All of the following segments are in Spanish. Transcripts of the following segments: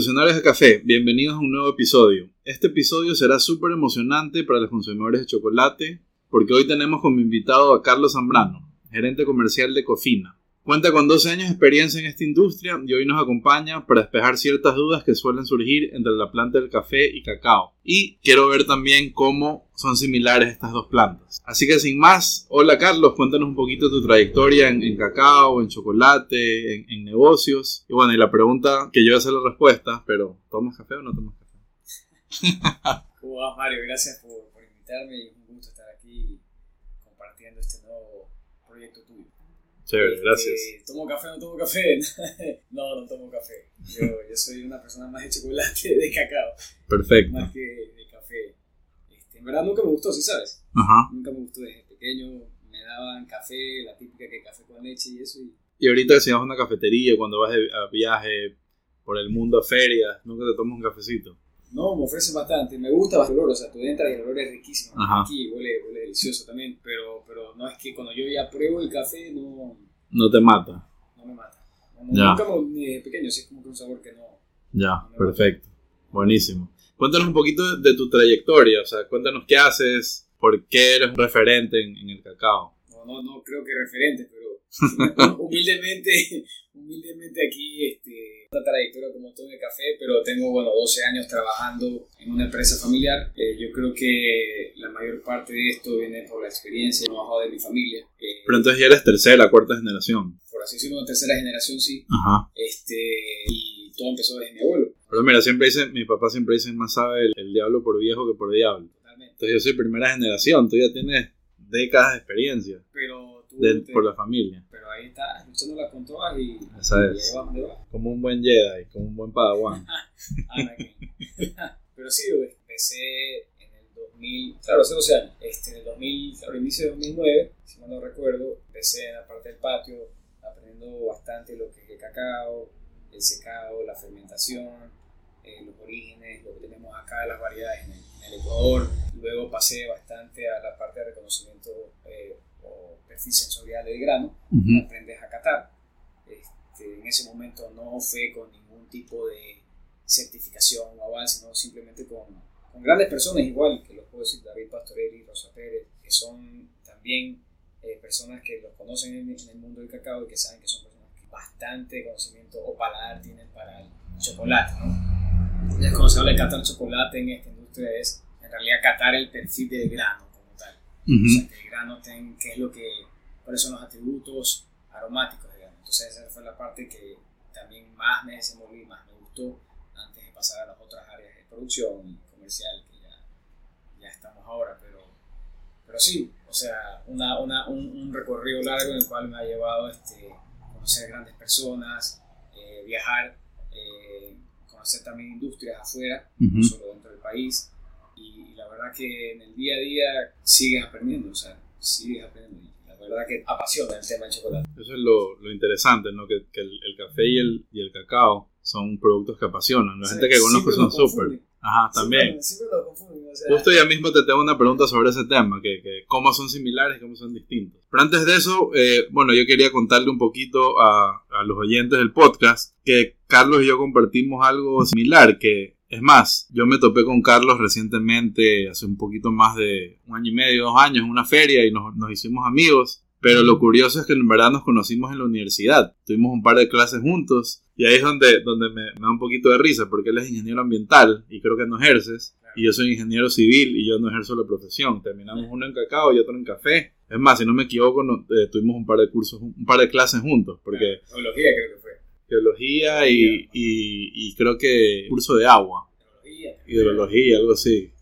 Revolucionarios de Café, bienvenidos a un nuevo episodio. Este episodio será súper emocionante para los consumidores de chocolate porque hoy tenemos como invitado a Carlos Zambrano, gerente comercial de Cofina. Cuenta con 12 años de experiencia en esta industria y hoy nos acompaña para despejar ciertas dudas que suelen surgir entre la planta del café y cacao. Y quiero ver también cómo son similares estas dos plantas. Así que sin más, hola Carlos, cuéntanos un poquito tu trayectoria en, cacao, en chocolate, en, negocios. Y bueno, y la pregunta que yo voy a hacer la respuesta, pero ¿tomas café o no tomas café? ¿Cómo vas Mario? Gracias por, por invitarme y un gusto estar aquí compartiendo este nuevo proyecto tuyo. Chévere, este, gracias. ¿Tomo café o no tomo café? no, no tomo café. Yo, yo, soy una persona más de chocolate, de cacao. Perfecto. Más que de café. Este, en verdad nunca me gustó, ¿sí sabes? Ajá. Nunca me gustó desde pequeño. Me daban café, la típica que café con leche y eso. Y, y ahorita si vas a una cafetería, cuando vas a viaje por el mundo a ferias, nunca te tomas un cafecito. No, me ofrecen bastante. Me gusta bastante el olor, o sea, tú entras y el olor es riquísimo. Aquí huele, huele delicioso también, pero, pero no es que cuando yo ya pruebo el café, no... No te mata. No me mata. nunca ni desde pequeño, es como que un sabor que no... Ya, perfecto. Buenísimo. Cuéntanos un poquito de tu trayectoria, o sea, cuéntanos qué haces, por qué eres referente en, en el cacao. No, no, no creo que referente, pero humildemente, humildemente aquí, este una trayectoria como todo en el café, pero tengo, bueno, 12 años trabajando en una empresa familiar. Eh, yo creo que la mayor parte de esto viene por la experiencia y el trabajo de mi familia. Eh, pero entonces ya eres tercera, cuarta generación. Por así decirlo, tercera generación, sí. Ajá. Este, y todo empezó desde mi abuelo. Pero mira, siempre dice, mi papá siempre dice, más sabe el, el diablo por viejo que por diablo. Totalmente. Entonces yo soy primera generación, tú ya tienes décadas de experiencia. Pero tú por la familia ahí está, luchándola con todas y, Esa es. Como un buen Jedi, como un buen Padawan. Pero sí, empecé en el 2000, claro, hace 12 años, este, en el 2000, claro, inicio de 2009, si mal no recuerdo, empecé en la parte del patio, aprendiendo bastante lo que es el cacao, el secado, la fermentación, eh, los orígenes, lo que tenemos acá, las variedades en el, Ecuador. Luego pasé bastante a la parte de reconocimiento eh, perfil sensorial del grano, aprendes a catar. Este, en ese momento no fue con ningún tipo de certificación o avance, sino simplemente con, con, grandes personas igual, que los puedo decir David Pastorelli, Rosa Pérez, que son también eh, personas que los conocen en, el mundo del cacao y que saben que son personas que bastante conocimiento o paladar tienen para el chocolate. ¿no? Ya cuando se habla de catar chocolate en esta industria es en realidad catar el perfil del grano o sea, que el grano ten, qué es lo que, cuáles son los atributos aromáticos grano. Entonces esa fue la parte que también más me desenvolví, más me gustó antes de pasar a las otras áreas de producción y comercial que ya, ya estamos ahora, pero, pero sí, o sea, una, una, un, recorrido largo en el cual me ha llevado este, conocer grandes personas, eh, viajar, eh, conocer también industrias afuera, no solo dentro del país, y, la verdad que en el día a día sigues aprendiendo, o sea, sigues aprendiendo. La verdad que apasiona el tema del chocolate. Eso es lo, lo interesante, ¿no? Que, que el, el, café y el, y el cacao son productos que apasionan. La gente que conozco son súper. Ajá, también. Siempre, lo confunden. O sea, Justo ya mismo te tengo una pregunta sobre ese tema, que, que cómo son similares y cómo son distintos. Pero antes de eso, eh, bueno, yo quería contarle un poquito a, a los oyentes del podcast que Carlos y yo compartimos algo similar, que es más, yo me topé con Carlos recientemente, hace un poquito más de un año y medio, dos años, en una feria y nos, hicimos amigos. Pero lo curioso es que en verdad nos conocimos en la universidad. Tuvimos un par de clases juntos y ahí es donde, donde me, da un poquito de risa porque él es ingeniero ambiental y creo que no ejerces. Y yo soy ingeniero civil y yo no ejerzo la profesión. Terminamos uno en cacao y otro en café. Es más, si no me equivoco, eh, tuvimos un par de cursos, un par de clases juntos. Porque, Geología creo que fue geología y, y, creo que curso de agua. Hidrología, algo así.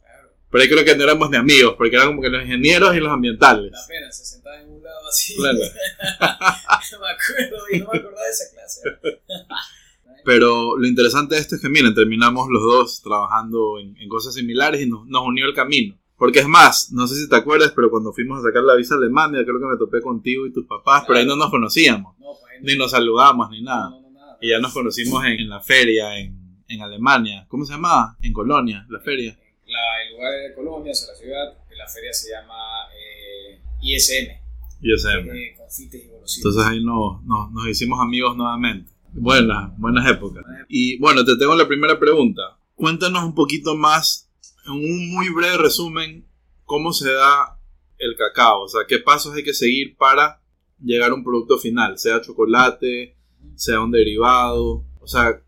Pero ahí creo que no éramos ni amigos, porque eran como que los ingenieros y los ambientales. La pena, se sentaban en un lado así. Claro. no me acuerdo y no me acordaba de esa clase. Pero lo interesante de esto es que, miren, terminamos los dos trabajando en, cosas similares y nos, nos, unió el camino. Porque es más, no sé si te acuerdas, pero cuando fuimos a sacar la visa a Alemania, creo que me topé contigo y tus papás, pero ahí no nos conocíamos. No, pues ni nos saludamos, ni nada. No, y ya nos conocimos en, la feria en, en, Alemania. ¿Cómo se llamaba? En Colonia, la feria. La, el lugar de Colonia, o la ciudad, la feria se llama eh, ISM. ISM. Eh, confites y Entonces ahí nos, nos, nos hicimos amigos nuevamente. Buenas, buenas épocas. Y bueno, te tengo la primera pregunta. Cuéntanos un poquito más, en un muy breve resumen, cómo se da el cacao, o sea, qué pasos hay que seguir para llegar a un producto final, sea chocolate, sea un derivado, o sea,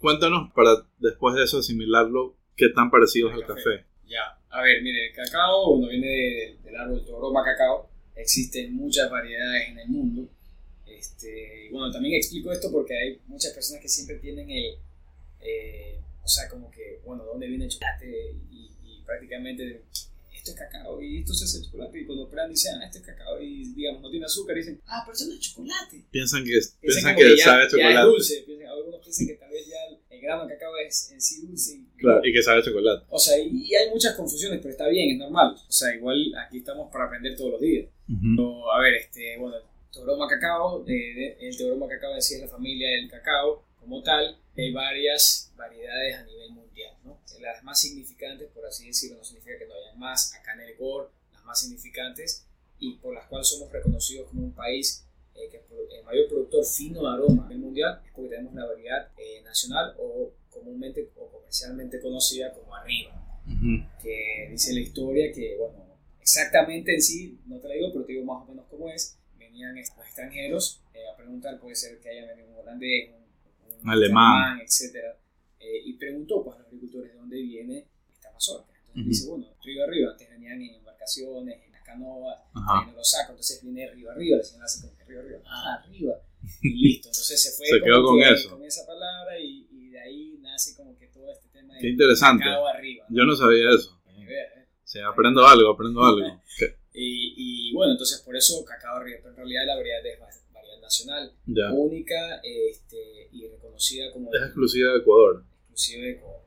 cuéntanos para después de eso asimilarlo, qué tan parecido es al café. Ya, a ver, mire, el cacao, bueno, viene del árbol Toroma cacao, existen muchas variedades en el mundo, este, bueno, también explico esto porque hay muchas personas que siempre tienen el, eh, o sea, como que, bueno, ¿dónde viene el chocolate? Y, y prácticamente esto es cacao y esto se hace chocolate. Y cuando prueban dicen, ah, esto es cacao y digamos no tiene azúcar, dicen, ah, pero eso no es chocolate. Piensan que, piensan, que, sabe chocolate. Ya es dulce. algunos piensan que tal vez ya el, grano de cacao es en sí dulce. Y, claro, y que sabe chocolate. O sea, y, hay muchas confusiones, pero está bien, es normal. O sea, igual aquí estamos para aprender todos los días. a ver, este, bueno, Teoroma cacao, eh, el Teoroma cacao en sí es la familia del cacao como tal. Hay varias variedades a nivel mundial, ¿no? Las más significantes, por así decirlo, no significa que más acá en el Ecuador, las más significantes y por las cuales somos reconocidos como un país eh, que es el mayor productor fino de aroma nivel mundial, es porque tenemos una variedad eh, nacional o comúnmente o comercialmente conocida como arriba, que dice la historia que, bueno, exactamente en sí, no te la digo, pero te digo más o menos cómo es, venían los extranjeros eh, a preguntar, puede ser que haya venido un holandés, un, un alemán, etc. Eh, y preguntó pues, a los agricultores de dónde viene esta mazorca. Dice, bueno, río arriba, antes venían en embarcaciones, en las canoas, en los sacos, entonces viene río arriba, la señora hace como que río arriba, ah, arriba, y listo. Entonces se fue se quedó con, eso. con esa palabra y, y, de ahí nace como que todo este tema de Qué interesante. arriba. Yo no sabía eso. Sí, aprendo algo, aprendo algo. Y, bueno, entonces por eso cacao arriba, pero en realidad la variedad es variedad nacional, única este, y reconocida como... Es exclusiva de Ecuador. Exclusiva de Ecuador.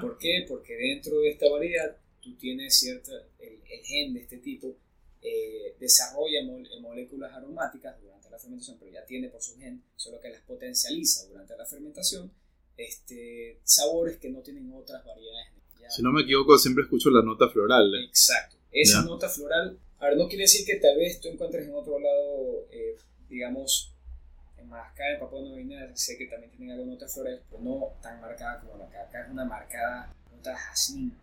¿Por qué? Porque dentro de esta variedad tú tienes cierta, el, gen de este tipo eh, desarrolla moléculas aromáticas durante la fermentación, pero ya tiene por su gen, solo que las potencializa durante la fermentación, este, sabores que no tienen otras variedades. Si no me equivoco, siempre escucho la nota floral. ¿eh? Exacto. Esa nota floral, a ver, no quiere decir que tal vez tú encuentres en otro lado, eh, digamos, Madagascar, en Papua Nueva Guinea, sé que también tienen alguna nota floral, pero no tan marcada como la acá. Acá es una marcada nota jazmín.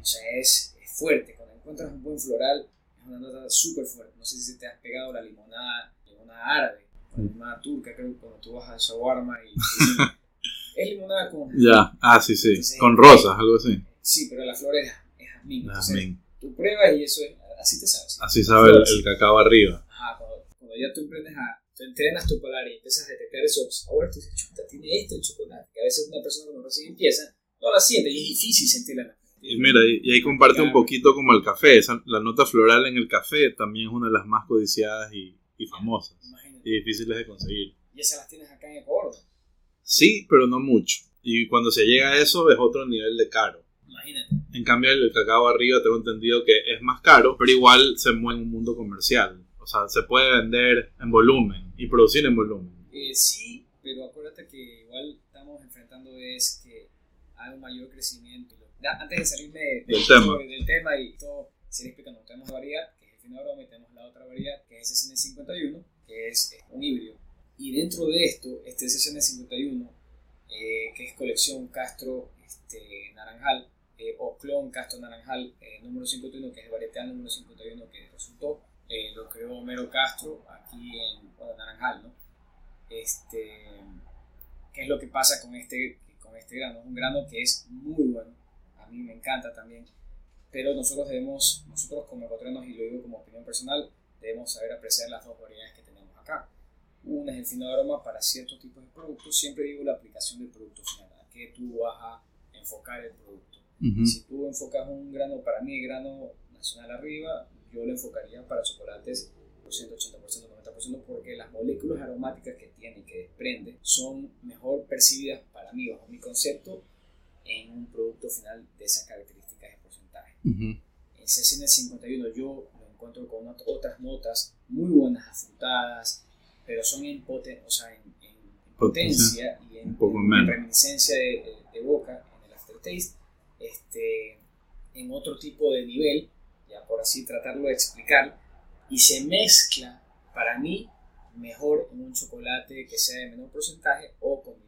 O sea, es, es, fuerte. Cuando encuentras un buen floral, es una nota súper fuerte. No sé si te has pegado la limonada, limonada árabe, la limonada turca, creo que cuando tú vas al shawarma y... es limonada con... Ya, ah, sí, sí, con rosas, algo así. Sí, pero la flor es, es jazmín. tú pruebas y eso es, así te sabes. Así sabe el, cacao arriba. Ajá, cuando, ya tú emprendes a, tú entrenas tu paladar y empiezas a detectar esos sabores, tú dices, chuta, tiene esto el chocolate. Que a veces una persona cuando recién empieza no la siente y es difícil sentirla. Y mira, y, ahí comparte un poquito como el café. la nota floral en el café también es una de las más codiciadas y, y famosas. Y difíciles de conseguir. ¿Y esas las tienes acá en Ecuador? Sí, pero no mucho. Y cuando se llega a eso es otro nivel de caro. En cambio, el cacao arriba tengo entendido que es más caro, pero igual se mueve en un mundo comercial. O sea, se puede vender en volumen y producir en volumen. Eh, sí, pero acuérdate que igual estamos enfrentando es que hay un mayor crecimiento. Antes de salirme del, tema. del tema y todo, seguir explicando, tenemos la variedad, que es el y tenemos la otra variedad, que es SN51, que es, un híbrido. Y dentro de esto, este SN51, eh, que es colección Castro este, Naranjal, eh, o clon Castro Naranjal eh, número 51, que es el varietal número 51 que resultó, eh, lo creó Homero Castro aquí en Naranjal, ¿no? Este, ¿Qué es lo que pasa con este, con este grano? Es un grano que es muy bueno, a mí me encanta también, pero nosotros debemos, nosotros como ecuatorianos, y lo digo como opinión personal, debemos saber apreciar las dos variedades que tenemos acá. Una es el fino de aroma para ciertos tipos de productos, siempre digo la aplicación del producto final, a qué tú vas a enfocar el producto si tú enfocas un grano, para mí, grano nacional arriba, yo lo enfocaría para chocolates 80%, 90%, porque las moléculas aromáticas que tiene y que desprende son mejor percibidas para mí, bajo mi concepto, en un producto final de esas características de porcentaje. El CCN 51 yo lo encuentro con otras notas muy buenas, afrutadas, pero son en, o sea, en, potencia y en, reminiscencia de, de, boca, en el aftertaste este, en otro tipo de nivel, por así tratarlo de explicar, y se mezcla para mí mejor en un chocolate que sea de menor porcentaje o con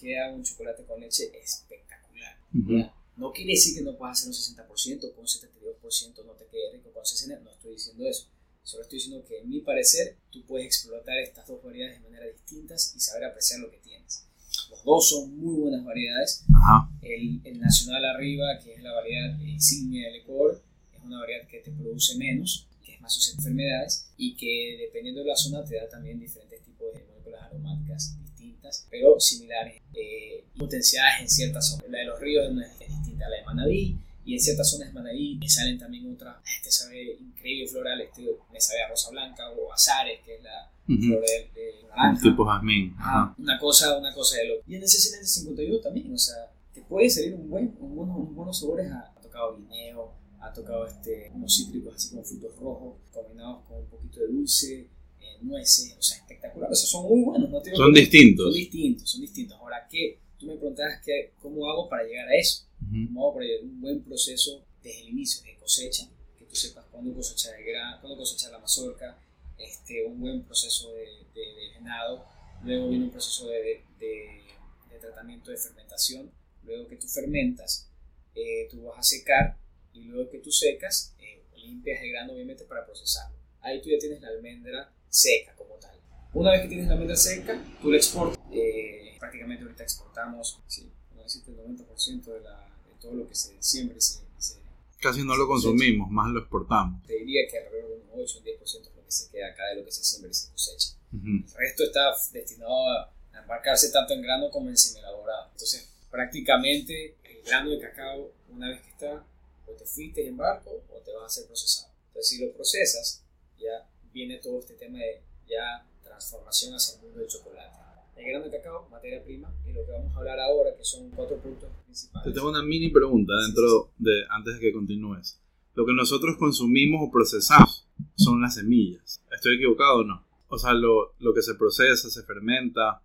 queda un chocolate con leche espectacular. Ujú. ¿ya? No quiere decir que no puedas hacer un 60%, con un 72% no te quede rico, con 60%, no estoy diciendo eso. Solo estoy diciendo que, en mi parecer, tú puedes explotar estas dos variedades de manera distintas y saber apreciar lo que tienes. Los dos son muy buenas variedades. Ajá. El, el Nacional Arriba, que es la variedad insignia del Ecuador, es una variedad que te produce menos, que es más a enfermedades y que dependiendo de la zona te da también diferentes tipos de moléculas aromáticas distintas, pero similares eh, potenciadas en ciertas zonas. La de los ríos una- es distinta a la de Manabí y en ciertas zonas de Manabí me salen también otras, este sabe increíble floral, este me sabe a rosa blanca o azares, que es la Ujú. flor de, de naranja. Tipo jazmín. Ajá. una cosa, una cosa de loco. Y en ese 751 también, o sea, te puede salir un buen, un buenos, unos buenos sabores. Ha, ha tocado guineo, ha tocado este, unos cítricos así como frutos rojos, combinados con un poquito de dulce, eh, nueces, o sea, espectacular. O sea, son muy buenos, no te Son que distintos. Son distintos, son distintos. Ahora, ¿qué? Tú me preguntabas que, cómo hago para llegar a eso. Ujú. ¿Cómo hago para llegar a un buen proceso desde el inicio, de cosecha? Que tú sepas cuándo cosechar el grano, cuándo cosechar la mazorca, este, un buen proceso de, de, de venado, luego viene un proceso de, de- tratamiento de fermentación, luego que tú fermentas, eh, tú vas a secar y luego que tú secas, eh, limpias el grano obviamente para procesarlo. Ahí tú ya tienes la almendra seca como tal. Una vez que tienes la almendra seca, tú la exportas. eh, prácticamente ahorita exportamos, sí, no el 90% de, la, de todo lo que se siembra se, se Casi no lo consumimos, más lo exportamos. te diría que alrededor de un 8 o 10% es lo que se queda acá de lo que se siembra y se cosecha. Ujú. El resto está destinado a a embarcarse tanto en grano como en semielaborado. Entonces, prácticamente el grano de cacao, una vez que está, o te fuiste en barco o te vas a ser procesado. Entonces, si lo procesas, ya viene todo este tema de ya transformación hacia el mundo del chocolate. El grano de cacao, materia prima, y lo que vamos a hablar ahora, que son cuatro productos Te principales. tengo una mini pregunta dentro de, antes de que continúes. Lo que nosotros consumimos o procesamos son las semillas. ¿Estoy equivocado o no? O sea, lo, lo que se procesa, se fermenta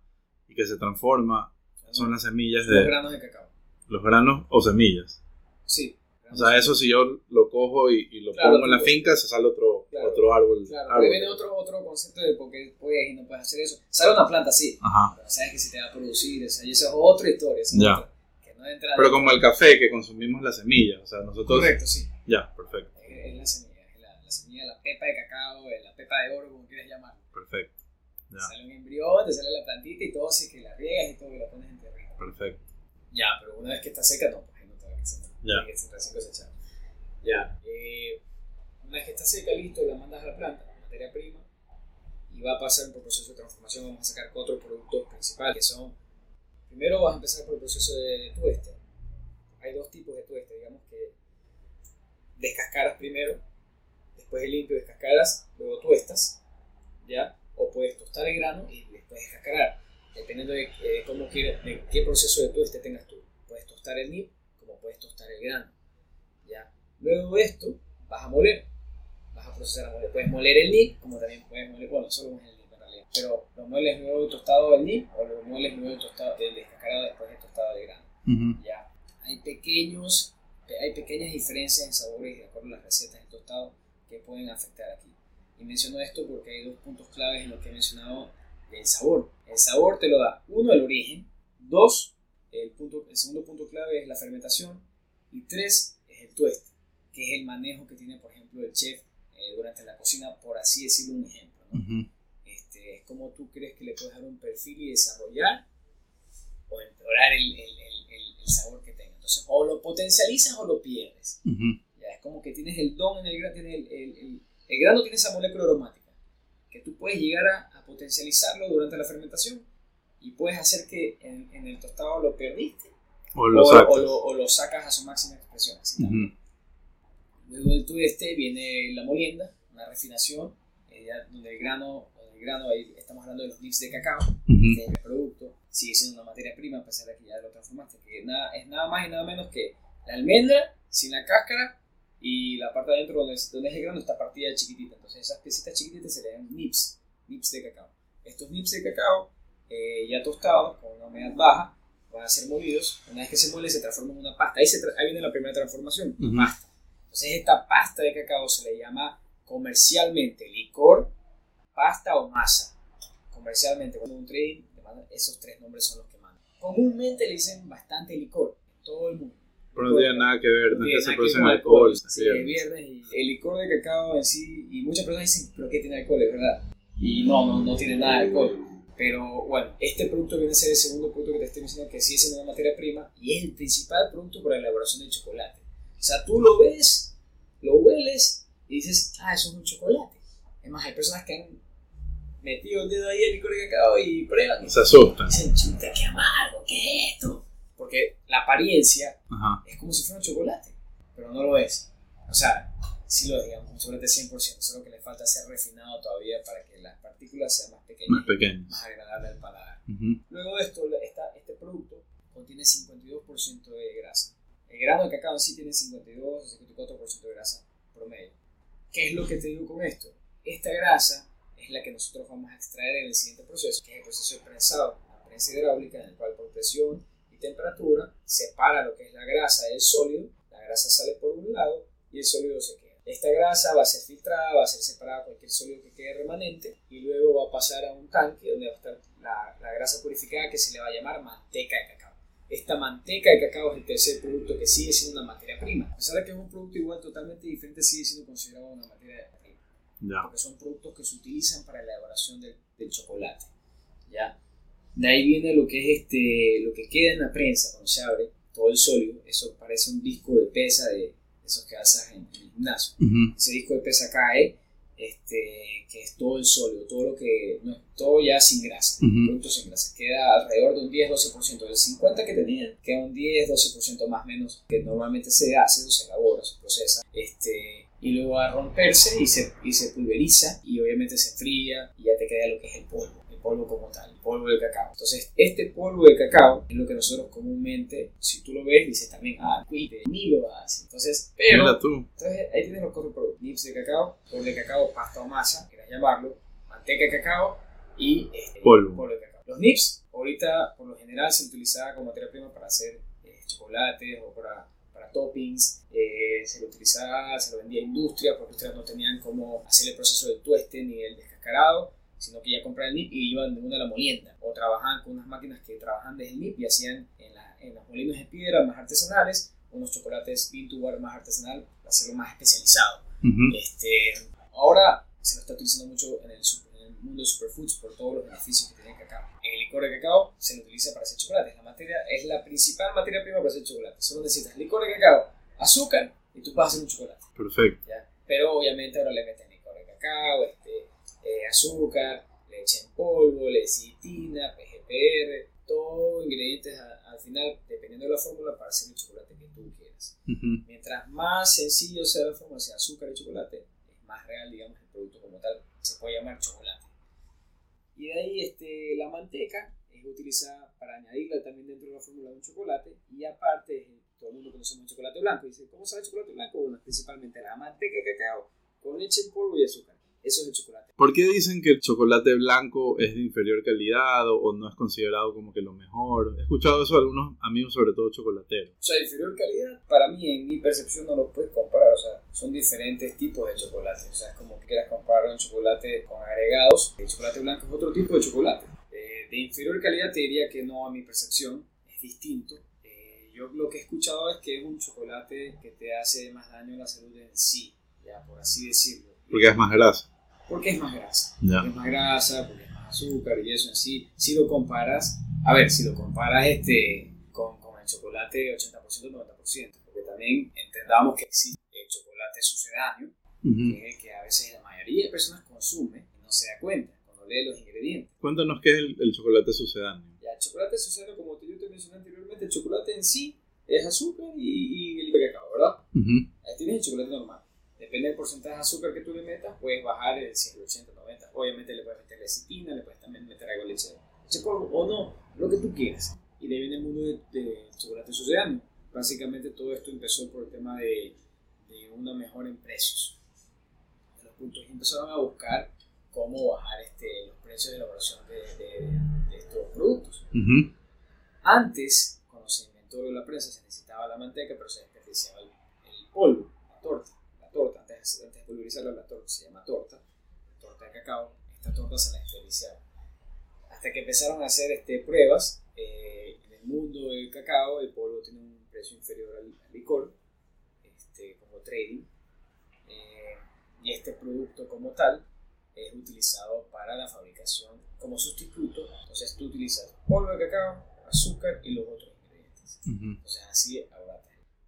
y que se transforma son las semillas los de granos de cacao. los granos o semillas. Sí. O sea, eso si yo lo cojo y, y lo Claro, pongo en la finca, se sale otro, Claro. otro árbol. Claro, árbol. ahí viene otro, otro concepto de por qué puedes y no puedes hacer eso. Sale una planta, sí, Ajá. pero sabes que si te va a producir, o sea, y esa es otra historia. esa es Ya. otra, que no entra Pero como el café que consumimos la semilla. O sea, nosotros... Correcto, sí. Ya, perfecto, Es, es la semilla, es la, la semilla, la pepa de cacao, eh, la pepa de oro, como quieras llamarlo. perfecto. Ya, Sale un embrión, te sale la plantita y todo, así que la riegas y todo, y la pones en territorio. perfecto. Ya, pero una vez que está seca, no, pues no te va a crecer. Ya. Tiene que ser recién cosechada. Ya, eh, una vez que está seca, listo, la mandas a la planta, materia prima, y va a pasar por proceso de transformación. Vamos a sacar cuatro productos principales que son. Primero vas a empezar por el proceso de, de tueste. Hay dos tipos de tueste, digamos descascaras primero, después de limpio descascaras, luego tuestas, ¿ya? O puedes tostar el grano y después descascarar, dependiendo de, eh, cómo quieres, de qué proceso de tueste tengas tú. Puedes tostar el nib como puedes tostar el grano, ¿ya? Luego de esto vas a moler, vas a procesar a moler. Puedes moler el nib como también puedes moler, bueno, solo es el nib en realidad, pero lo mueles luego de tostado del nib o lo mueles luego de tostado, del descascarado después de tostado el grano. Ujú. Ya. Hay pequeños, hay pequeñas diferencias en sabores de acuerdo a las recetas del tostado que pueden afectar aquí. Y menciono esto porque hay dos puntos claves en lo que he mencionado del sabor. El sabor te lo da, uno, el origen, dos, el, punto, el segundo punto clave es la fermentación, y tres, es el tueste, que es el manejo que tiene, por ejemplo, el chef eh, durante la cocina, por así decirlo, un ejemplo. ¿no? Ujú. este, es como tú crees que le puedes dar un perfil y desarrollar o empeorar el, el- el- el- sabor que tenga. Entonces, o lo potencializas o lo pierdes. Ujú. Ya, es como que tienes el don en el grano, tiene el, el- el- el grano tiene esa molécula aromática, que tú puedes llegar a, a potencializarlo durante la fermentación y puedes hacer que en, en el tostado lo perdiste O lo o, o lo, o lo sacas a su máxima expresión. así también. Ujú. Luego del tueste viene la molienda, una refinación, eh, donde el grano, el grano ahí estamos hablando de los nibs de cacao, que es el producto, sigue siendo una materia prima a pesar de que ya lo transformaste, que nada, es nada más y nada menos que la almendra sin la cáscara y la parte de adentro donde, es- donde es el grano está partida chiquitita. Entonces esas piecitas chiquititas serían nips, nips de cacao. Estos nips de cacao eh, ya tostados con una humedad baja van a ser molidos. Una vez que se muele se transforma en una pasta. Ahí, se ahí viene la primera transformación, Ujú. pasta. Entonces esta pasta de cacao se le llama comercialmente licor, pasta o masa. Comercialmente, cuando un trading, mandan- esos tres nombres son los que mandan. comúnmente le dicen bastante licor todo el mundo. Pero no tiene nada que ver, no, es tiene que se produce con alcohol. Sí, es viernes y el licor de cacao en sí, y muchas personas dicen, pero ¿qué tiene alcohol? Es verdad. Y no, no, no tiene nada de alcohol. Pero bueno, este producto viene a ser el segundo producto que te estoy diciendo que sigue siendo una materia prima y es el principal producto para la elaboración del chocolate. O sea, tú lo ves, lo hueles y dices, ah, eso es un chocolate. Además, hay personas que han metido el dedo ahí el licor de cacao y prueban Se asustan. dicen, chuta, qué amargo, ¿qué es esto? Porque la apariencia Ajá. es como si fuera un chocolate, pero no lo es. O sea, sí lo es, digamos, un chocolate 100%, solo que le falta ser refinado todavía para que las partículas sean más pequeñas, Más pequeños. más agradables al paladar. Ujú. Luego de esto, esta- este producto contiene 52% de grasa. El grano de cacao en sí tiene 52 o 54% de grasa promedio. ¿Qué es lo que te digo con esto? Esta grasa es la que nosotros vamos a extraer en el siguiente proceso, que es el proceso de prensado, la prensa hidráulica, en el cual por presión y temperatura separa lo que es la grasa del sólido, la grasa sale por un lado y el sólido se queda. Esta grasa va a ser filtrada, va a ser separada cualquier sólido que quede remanente y luego va a pasar a un tanque donde va a estar la, la grasa purificada que se le va a llamar manteca de cacao. Esta manteca de cacao es el tercer producto que sigue siendo una materia prima. A pesar de que es un producto igual totalmente diferente, sigue siendo considerado una materia porque son productos que se utilizan para la elaboración del, del chocolate. ¿ya? De ahí viene lo que es este, lo que queda en la prensa cuando se abre, todo el sólido, eso parece un disco de pesa de esos que haces en el gimnasio. Ese disco de pesa cae, este, que es todo el sólido, todo lo que, no, todo ya sin grasa, Ujú. productos sin grasa, queda alrededor de un 10-12%, del 50% que tenía, queda un 10-12% más menos que normalmente se hace o se elabora, se procesa, este, y luego va a romperse y se, y se pulveriza y obviamente se fría y ya te queda lo que es el polvo, polvo como tal, el polvo del cacao. Entonces, este polvo de cacao es lo que nosotros comúnmente, si tú lo ves, dices también, ah, cuite, ni lo hace. Entonces, pero... Mira tú. Entonces ahí tienes los cuatro productos: nips de cacao, polvo de cacao, pasta o masa, quieras llamarlo, manteca de cacao y este, Polvo. de cacao. Los nips, ahorita por lo general se utilizaba como materia prima para hacer eh, chocolates o para, para toppings. eh, se lo utilizaba, se lo vendía a industrias, porque industrias no tenían cómo hacer el proceso del tueste ni el descascarado, sino que ya compraban el nip y iban de una a la molienda. O trabajaban con unas máquinas que trabajaban desde el nip y hacían en, la- en los molinos de piedra más artesanales unos chocolates bean to bar más artesanal, para hacerlo más especializado. Ujú. Este, ahora se lo está utilizando mucho en el, en el mundo de superfoods por todos los beneficios que tiene el cacao. El licor de cacao se lo utiliza para hacer chocolate. La materia, es la principal materia prima para hacer chocolate. Solo necesitas licor de cacao, azúcar y tú vas a hacer un chocolate. Perfecto. ¿ya? Pero obviamente ahora le meten licor de cacao, este, eh, azúcar, leche en polvo, lecitina, PGPR, todos ingredientes a- al final, dependiendo de la fórmula, para hacer el chocolate que tú quieras. Ujú. Mientras más sencillo sea la fórmula, sea azúcar y chocolate, es más real, digamos, el producto como tal. Se puede llamar chocolate. Y de ahí este, la manteca es utilizada para añadirla también dentro de la fórmula de un chocolate. Y aparte, todo el mundo conocemos el chocolate blanco. Dice, ¿cómo sabe el chocolate blanco? Bueno, es principalmente la manteca de cacao con leche en polvo y azúcar. Eso es el chocolate. ¿Por qué dicen que el chocolate blanco es de inferior calidad o, o no es considerado como que lo mejor? He escuchado eso de algunos amigos, sobre todo chocolateros. O sea, inferior calidad, para mí, en mi percepción, no lo puedes comparar. O sea, son diferentes tipos de chocolate. O sea, es como que quieras comparar un chocolate con agregados. El chocolate blanco es otro tipo de chocolate. Eh, de inferior calidad te diría que no, a mi percepción, es distinto. Eh, yo lo que he escuchado es que es un chocolate que te hace más daño a la salud en sí, ya por así decirlo. Porque es más grasa. Porque es más grasa. Ya. Porque es más grasa, porque es más azúcar y eso en sí. Si lo comparas, a ver, si lo comparas este, con, con el chocolate 80%, 90%, porque también entendamos que existe el chocolate sucedáneo, Ujú. que es el que a veces la mayoría de personas consume y no se da cuenta cuando lee los ingredientes. Cuéntanos qué es el, el chocolate sucedáneo. Ya, el chocolate sucedáneo, como te- yo te mencioné anteriormente, el chocolate en sí es azúcar y, y el cacao, ¿verdad? Ujú. Ahí tienes el chocolate normal. Depende del porcentaje de azúcar que tú le metas, puedes bajar el 100, 80, 90. Obviamente le puedes meter lecitina, le puedes también meter algo de leche, leche polvo o no, lo que tú quieras. Y de ahí viene el mundo del de chocolate sucedáneo. Básicamente todo esto empezó por el tema de, de una mejora en precios. De los puntos empezaron a buscar cómo bajar este, los precios de elaboración de, de- de estos productos. Ujú. Antes, cuando se inventó la prensa, se necesitaba la manteca, pero se desperdiciaba el, el polvo, la torta. Antes, antes de pulverizarla, la torta se llama torta, torta de cacao. Esta torta se la desperdiciaba. Hasta que empezaron a hacer este, pruebas, eh, en el mundo del cacao, el polvo tiene un precio inferior al, licor, este, como trading. Eh, y este producto como tal es utilizado para la fabricación como sustituto. Entonces tú utilizas polvo de cacao, azúcar y los otros ingredientes. Entonces así ahora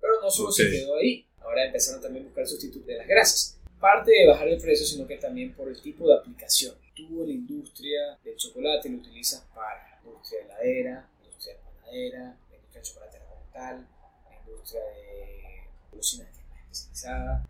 Pero no solo se quedó ahí, ahora empezaron también a buscar el sustituto de las grasas. Parte de bajar el precio, sino que también por el tipo de aplicación. Tú en la industria del chocolate lo utilizas para la industria de heladera, la industria de panadera, la industria de chocolate tal, la industria de cocina que es más especializada.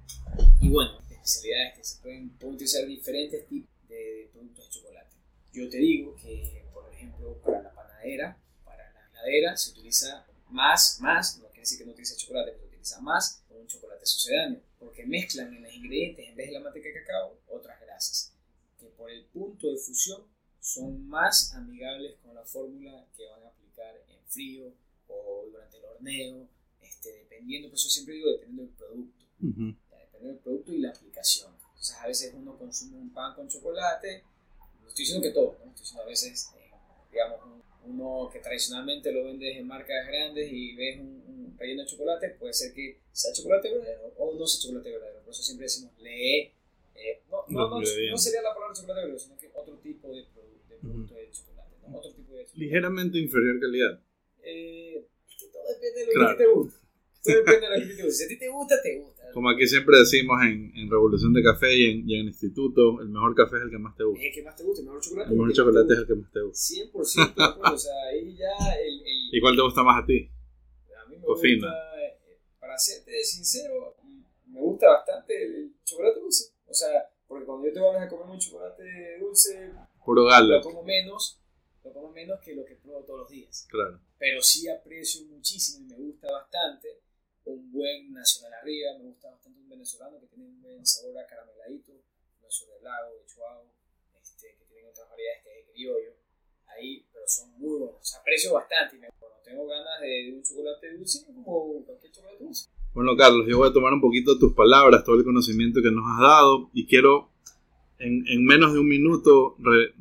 Y bueno, especialidades que se pueden, utilizar diferentes tipos de productos de chocolate. Yo te digo que, por ejemplo, para la panadera, para la heladera, se utiliza más, más, no decir que no utilice chocolate, pero utiliza más un chocolate sucedáneo, porque mezclan en los ingredientes, en vez de la manteca de cacao, otras grasas, que por el punto de fusión son más amigables con la fórmula que van a aplicar en frío o durante el horneo, este, dependiendo, por eso siempre digo, dependiendo del producto el producto y la aplicación. Entonces a veces uno consume un pan con chocolate, no estoy diciendo que todo, ¿no? estoy diciendo a veces, eh, digamos, uno que tradicionalmente lo vendes en marcas grandes y ves un, un, relleno de chocolate, puede ser que sea chocolate verdadero o no sea chocolate verdadero. Por eso siempre decimos lee. Eh, no, no, no, no, sería la palabra chocolate verdadero, sino que otro tipo de, producto de chocolate. Otro tipo de chocolate. Ligeramente inferior calidad. Eh, todo depende de lo que te gusta. Todo depende de lo que te gusta. Si a ti te gusta, te gusta. Como aquí siempre decimos en, en Revolución de Café y en, y en, Instituto, el mejor café es el que más te gusta. Es el que más te gusta, el mejor chocolate. El mejor chocolate es el que más te gusta. 100%, o sea, ahí ya el, el... ¿Y cuál te gusta más a ti? A mí me Cofina. gusta, eh, para serte sincero, me gusta bastante el chocolate dulce. O sea, porque cuando yo te voy a comer un chocolate dulce, Puro gala. lo como menos, lo como menos que lo que pruebo todos los días. Claro. Pero sí aprecio muchísimo y me gusta bastante buen nacional arriba, me gusta bastante un venezolano que tiene un buen sabor a carameladito, un sobre el lago, de chuao, este, que tienen otras variedades que es de criollo, ahí, pero son muy buenos, aprecio bastante y me, cuando tengo ganas de, un chocolate dulce, como cualquier chocolate dulce. Bueno, Carlos, yo voy a tomar un poquito tus palabras, todo el conocimiento que nos has dado y quiero en, en menos de un minuto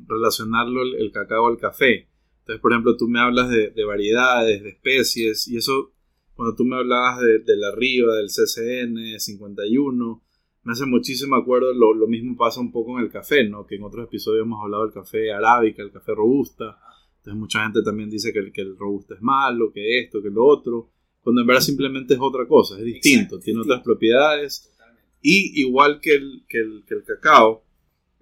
relacionarlo el, el, cacao al café. Entonces, por ejemplo, tú me hablas de, de variedades, de especies y eso cuando tú me hablabas de, de la Riva, del CCN 51, me hace muchísimo acuerdo, lo, lo, mismo pasa un poco en el café, ¿no? Que en otros episodios hemos hablado del café arábica, el café robusta. Entonces mucha gente también dice que el, que el robusta es malo, que esto, que lo otro, cuando en verdad simplemente es otra cosa, es distinto, Exacto, tiene otras propiedades. Totalmente. Y igual que el, que el, que el cacao,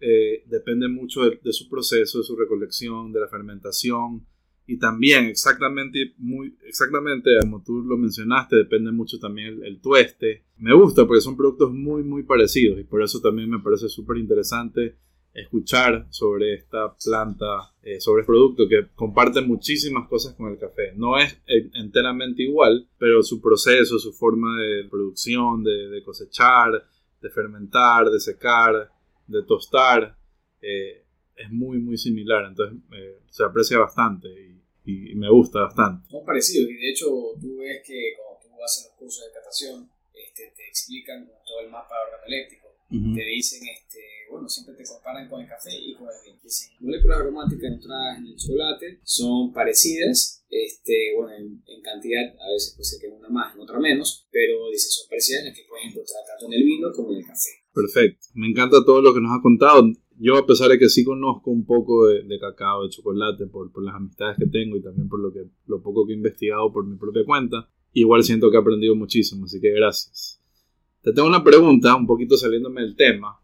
eh, depende mucho de, de, su proceso, de su recolección, de la fermentación, y también, exactamente, muy, exactamente como tú lo mencionaste, depende mucho también el, el tueste. Me gusta porque son productos muy, muy parecidos y por eso también me parece súper interesante escuchar sobre esta planta, eh, sobre el producto que comparte muchísimas cosas con el café. No es enteramente igual, pero su proceso, su forma de producción, de, de cosechar, de fermentar, de secar, de tostar, eh, es muy, muy similar. Entonces eh, se aprecia bastante. Y, y, me gusta bastante. Son parecidos y de hecho tú ves que cuando tú a los cursos de catación este, te explican todo el mapa organoléctrico. Uh -huh. Te dicen, este, bueno, siempre te comparan con el café y con el vino. Dicen, moléculas aromáticas entradas en el chocolate son parecidas, este, bueno, en, en, cantidad, a veces puede ser que una más, en otra menos, pero dice, son parecidas las que puedes encontrar tanto en el vino como en el café. Perfecto. Me encanta todo lo que nos ha contado yo a pesar de que sí conozco un poco de, cacao, de chocolate, por, por, las amistades que tengo y también por lo, que, lo poco que he investigado por mi propia cuenta, igual siento que he aprendido muchísimo, así que gracias. Te tengo una pregunta, un poquito saliéndome del tema,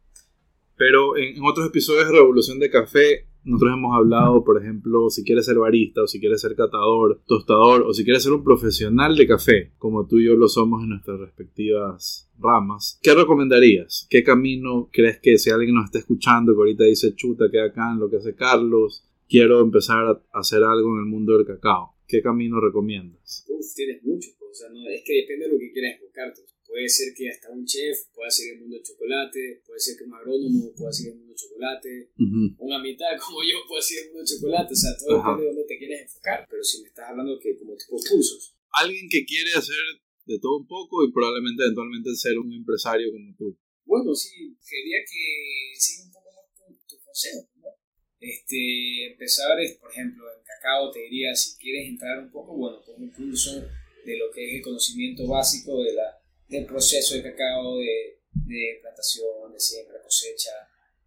pero en, en otros episodios de Revolución de Café nosotros hemos hablado, por ejemplo, si quieres ser barista o si quieres ser catador, tostador o si quieres ser un profesional de café, como tú y yo lo somos en nuestras respectivas ramas, ¿qué recomendarías? ¿Qué camino crees que si alguien nos está escuchando que ahorita dice chuta, que acá en lo que hace Carlos, quiero empezar a hacer algo en el mundo del cacao? ¿Qué camino recomiendas? Uf, tienes mucho, o sea, no, es que depende de lo que quieras enfocarte. Puede ser que hasta un chef pueda seguir el mundo del chocolate, puede ser que un agrónomo pueda seguir el mundo del chocolate, uh -huh. una mitad como yo pueda seguir el mundo del chocolate, o sea, todo Ajá. depende de dónde te quieres enfocar, pero si me estás hablando que como tipo cursos. Alguien que quiere hacer de todo un poco y probablemente eventualmente ser un empresario como tú. Bueno, sí, quería que siga un poco más tus tu consejos, ¿no? Este, empezar, por ejemplo, en cacao te diría, si quieres entrar un poco, bueno, con un curso de lo que es el conocimiento básico de la, del proceso de cacao, de, de plantación, de siembra, cosecha,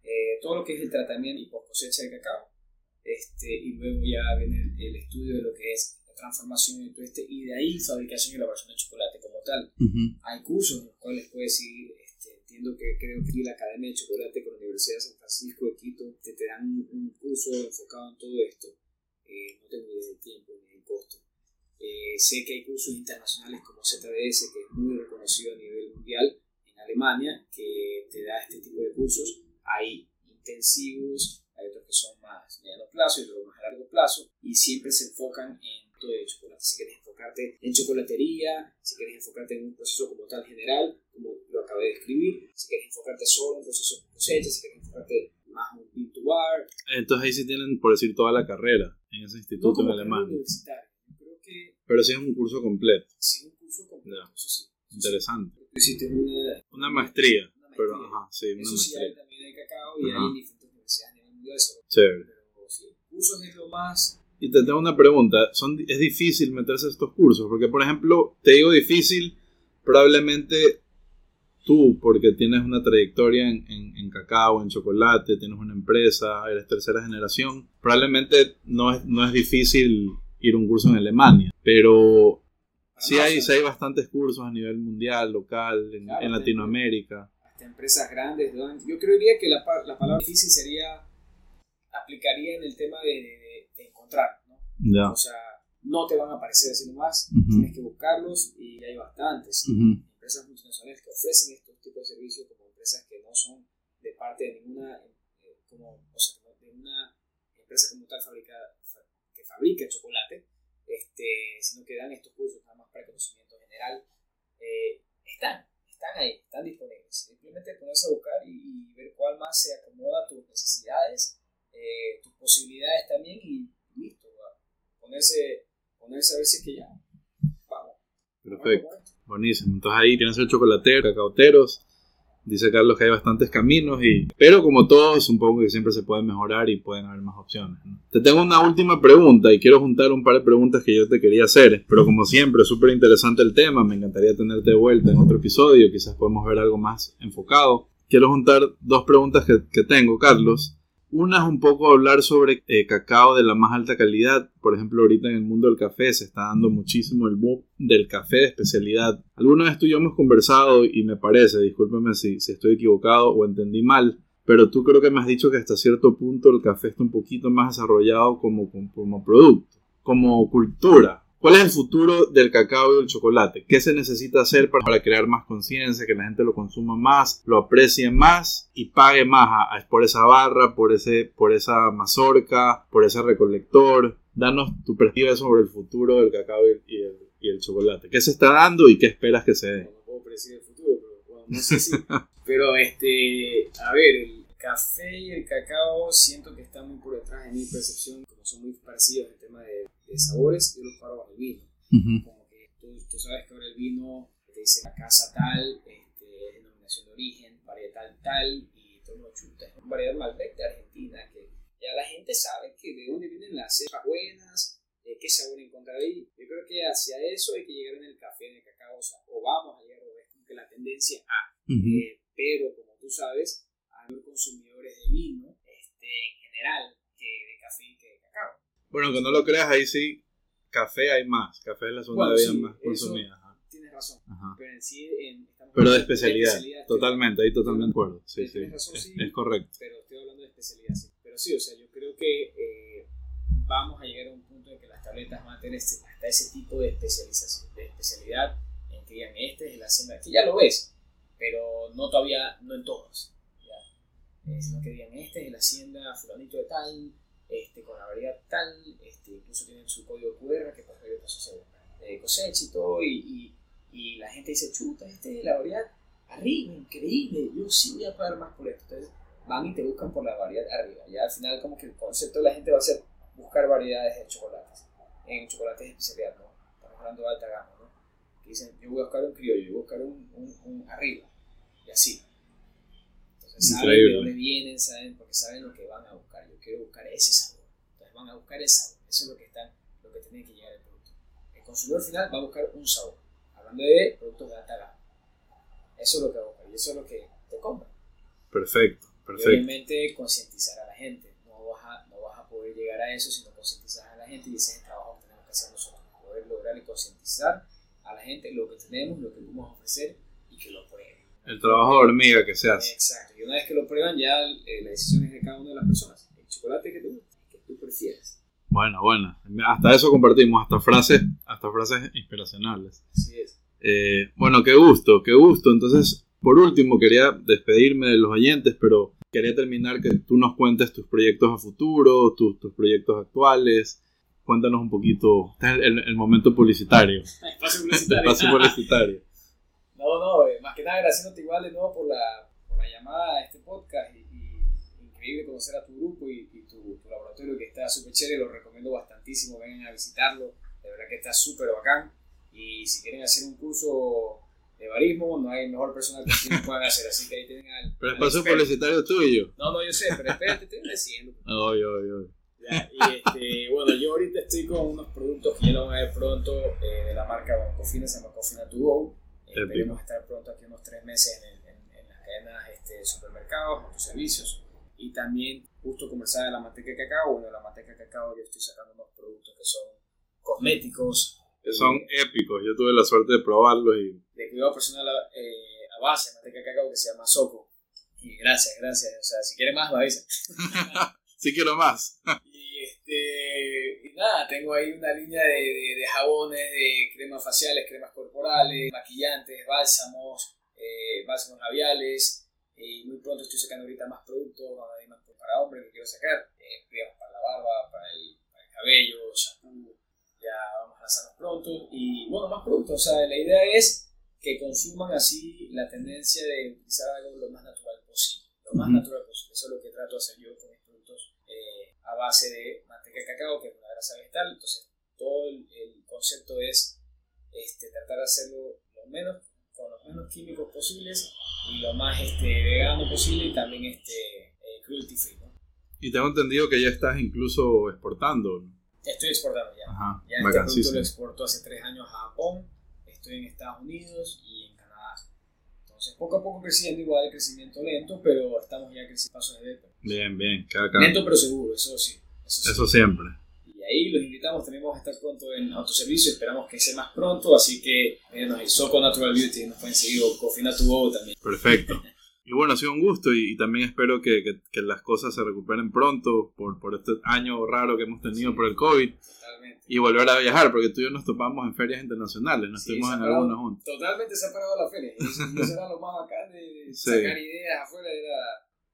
eh, todo lo que es el tratamiento y post cosecha de cacao. Este, y luego ya viene el, estudio de lo que es la transformación de todo este, y de ahí fabricación y elaboración de chocolate como tal. Hay cursos en los cuales puedes seguir entiendo que creo que la Academia de Chocolate con la Universidad de San Francisco de Quito te, te dan un, curso enfocado en todo esto. Eh, no tengo idea del tiempo ni del costo. Eh, sé que hay cursos internacionales como ZDS, que es muy reconocido a nivel mundial en Alemania, que te da este tipo de cursos. Hay intensivos, hay otros que son más mediano plazo y otros más a largo plazo, y siempre se enfocan en todo de chocolate. Si quieres enfocarte en chocolatería, si quieres enfocarte en un proceso como tal general, como lo acabé de describir, si quieres enfocarte solo en procesos de cosecha, si quieres enfocarte más en un to bar. Entonces ahí sí tienen, por decir, toda la carrera en ese instituto en Alemania. Creo que, Pero sí es un curso completo. Sí, un curso completo, eso sí. Interesante. Tú hiciste una, una maestría. Una maestría. Pero, ajá, sí, una eso maestría. sí también hay cacao y Ajá. hay diferentes universidades a nivel mundial. Eso, Chévere. pero sí, cursos es lo más... Y te tengo una pregunta, ¿Son, ¿es difícil meterse a estos cursos? Porque, por ejemplo, te digo difícil, probablemente tú, porque tienes una trayectoria en, en, en, cacao, en chocolate, tienes una empresa, eres tercera generación, probablemente no es, no es difícil ir a un curso en Alemania, pero sí hay, sí hay bastantes cursos a nivel mundial, local, en, Claro, en Latinoamérica. hasta empresas grandes. ¿no? Yo creería que la, la palabra difícil sería, aplicaría en el tema de, de- de encontrar, ¿no? O sea, no te van a aparecer así nomás, Ujú. tienes que buscarlos y hay bastantes. Empresas multinacionales que ofrecen estos tipos de servicios como empresas que no son de parte de ninguna, eh, como, o sea, de una empresa como tal fabrica, fa- que fabrica chocolate, este, sino que dan estos cursos nada más para conocimiento general. Eh, están, están ahí, están disponibles. Simplemente ponerse a buscar y, y ver cuál más se acomoda a tus necesidades, eh, tus posibilidades también y listo. Ponerse, ponerse a ver si es que ya. Vamos. Perfecto. Buenísimo. Entonces ahí tienes el chocolatero, cacaoteros. Dice Carlos que hay bastantes caminos, y, pero como todo, supongo que siempre se puede mejorar y pueden haber más opciones. ¿no? Te tengo una última pregunta y quiero juntar un par de preguntas que yo te quería hacer, pero como siempre, súper interesante el tema, me encantaría tenerte de vuelta en otro episodio, quizás podemos ver algo más enfocado. Quiero juntar dos preguntas que, que tengo, Carlos. Una es un poco hablar sobre eh, cacao de la más alta calidad. Por ejemplo, ahorita en el mundo del café se está dando muchísimo el boom del café de especialidad. Alguna vez tú y yo hemos conversado y me parece, discúlpeme si, si estoy equivocado o entendí mal, pero tú creo que me has dicho que hasta cierto punto el café está un poquito más desarrollado como, como, como producto, como cultura. ¿Cuál es el futuro del cacao y del chocolate? ¿Qué se necesita hacer para, para crear más conciencia, que la gente lo consuma más, lo aprecie más y pague más a- a- por esa barra, por, ese, por esa mazorca, por ese recolector? Danos tu perspectiva sobre el futuro del cacao y, y el, y el chocolate. ¿Qué se está dando y qué esperas que se dé? No puedo predecir el futuro, pero bueno, no sé si. pero este, a ver, el café y el cacao siento que están muy por detrás de mi percepción, como son muy parecidos en tema de, de sabores, yo los paro bajo el vino. Como que tú, tú sabes que ahora el vino te dice la casa tal, este, denominación de origen, varietal tal, y todo lo chuta. Es una variedad Malbec de Argentina, que ya la gente sabe que de dónde vienen las cepas buenas, eh, qué sabor encontrar ahí. Yo creo que hacia eso hay que llegar en el café, en el cacao, o, sea, o vamos a llegar, o es como que la tendencia a. Ujú. Eh, pero como tú sabes, hay más consumidores de vino este, en general que de café y que de cacao. Bueno, que no lo creas, ahí sí, café hay más. Café es la segunda Bueno, bebida sí, más consumida. Ajá. Tienes razón. Ajá. Pero en sí, en, Pero de especialidad, estoy- totalmente, ahí totalmente de acuerdo. Sí, sí, razón, es, sí. es correcto. Pero estoy hablando de especialidad, sí. Pero sí, o sea, yo creo que eh, vamos a llegar a un punto en que las tabletas van a tener hasta ese tipo de especialización, de especialidad, en que digan, este es la hacienda, que ya lo ves, pero no todavía, no en todos. ¿ya? Eh, sino que digan, este es la hacienda fulanito de tal, este, con la variedad tal, este, incluso tienen su código QR que ver el proceso de cosecha y todo, y, y, y la gente dice, chuta, este es la variedad arriba, increíble, yo sí voy a pagar más por esto. Entonces van y te buscan por la variedad arriba. Ya al final como que el concepto de la gente va a ser buscar variedades de chocolates. En chocolates de especialidad, ¿no? Estamos hablando de alta gama, ¿no? Que dicen, yo voy a buscar un criollo, yo voy a buscar un, un, un arriba. Y así. Entonces saben Increíble. de dónde vienen, saben, porque saben lo que van a buscar. Quiero buscar ese sabor. Entonces van a buscar el sabor. Eso es lo que, está, lo que tiene que llegar el producto. El consumidor final va a buscar un sabor. Hablando de productos de alta gama. Eso es lo que va a buscar y eso es lo que te compra. Perfecto, perfecto. Y obviamente concientizar a la gente. No vas, a, no vas a poder llegar a eso si no concientizas a la gente y ese es el trabajo que tenemos que hacer nosotros. Poder lograr y concientizar a la gente lo que tenemos, lo que podemos ofrecer y que lo prueben. El trabajo de hormiga que se hace. Exacto. Y una vez que lo prueban, ya eh, la decisión es de cada una de las personas. El chocolate que te gusta, que tú prefieres. Bueno, bueno. Hasta eso compartimos, hasta frases, hasta frases inspiracionales. Así es. Eh, bueno, qué gusto, qué gusto. Entonces, por último, quería despedirme de los oyentes, pero quería terminar que tú nos cuentes tus proyectos a futuro, tus, tus proyectos actuales. Cuéntanos un poquito, este es el, el momento publicitario. Espacio publicitario. espacio publicitario. No, no, eh, más que nada agradeciéndote igual de nuevo por la, por la llamada a este podcast y increíble conocer a tu grupo y, y tu, tu laboratorio que está súper chévere, lo recomiendo bastantísimo, vengan a visitarlo, de verdad que está súper bacán y si quieren hacer un curso de barismo, no hay mejor persona que quien puedan hacer, así que ahí tienen al... Pero el experto. publicitario tuyo. No, no, yo sé, pero espérate, te estoy diciendo. Ay, ay, ay. Ya, y este, bueno, yo ahorita estoy con unos productos que ya lo van a ver pronto eh, de la marca bueno, Cofina, se llama Cofina to Go. Eh, esperemos estar pronto aquí unos tres meses en, el- en- en las cadenas este, de supermercados, autoservicios. Y también justo de la manteca de cacao. Bueno, la manteca de cacao yo estoy sacando unos productos que son cosméticos, Son épicos. Yo tuve la suerte de probarlos y de cuidado personal a, eh, a base de manteca de cacao que se llama Soco. Y gracias, gracias. O sea, si quieren más, me avisan. sí quiero más. Y, este, y nada, tengo ahí una línea de, de- de jabones, de cremas faciales, cremas corporales, maquillantes, bálsamos, eh, bálsamos labiales. Y muy pronto estoy sacando ahorita más productos, van a ir más para hombres que quiero sacar, eh, para la barba, para el, para el cabello, shampoo, ya vamos a lanzarlos pronto. Y bueno, más productos, o sea, la idea es que consuman así la tendencia de utilizar algo lo más natural posible, lo más Ujú. natural posible. Eso es lo que trato de hacer yo con mis productos eh, a base de manteca de cacao, que es una grasa vegetal. Entonces, todo el, el concepto es este, tratar de hacerlo lo menos, con los menos químicos posibles y lo más este, vegano posible y también este, eh, cruelty free. ¿no? Y tengo entendido que ya estás incluso exportando. Estoy exportando ya. Ajá, Ya este producto lo vacancísimo. exporto hace tres años a Japón, estoy en Estados Unidos y en Canadá. Entonces, poco a poco creciendo, igual crecimiento lento, pero estamos ya creciendo pasos de beta. Bien, bien. Cada, cada- Lento pero seguro, eso sí. Eso sí. Eso siempre. Ahí los invitamos, también vamos a estar pronto en autoservicio, esperamos que sea más pronto, así que mírenos ahí, Soco Natural Beauty, nos pueden seguir, o Cofina to Go también. Perfecto. Y bueno, ha sido un gusto y, y también espero que, que- que las cosas se recuperen pronto por, por este año raro que hemos tenido por el COVID Totalmente. y volver a viajar, porque tú y yo nos topamos en ferias internacionales, nos Sí, estuvimos en separado. algunas juntas. Totalmente separado de la feria. Eso, eso era lo más bacán de, de Sí. sacar ideas afuera, era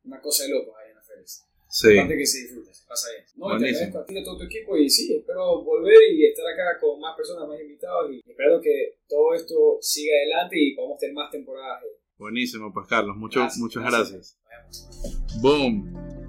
una cosa de locos ahí en las ferias. Sí, Aparte que se disfruta, se pasa bien. No, te agradezco a ti y a todo tu equipo y sí, espero volver y estar acá con más personas, más invitados y espero que todo esto siga adelante y podamos tener más temporadas. buenísimo, pues Carlos, mucho- Gracias, muchas gracias. gracias. Boom.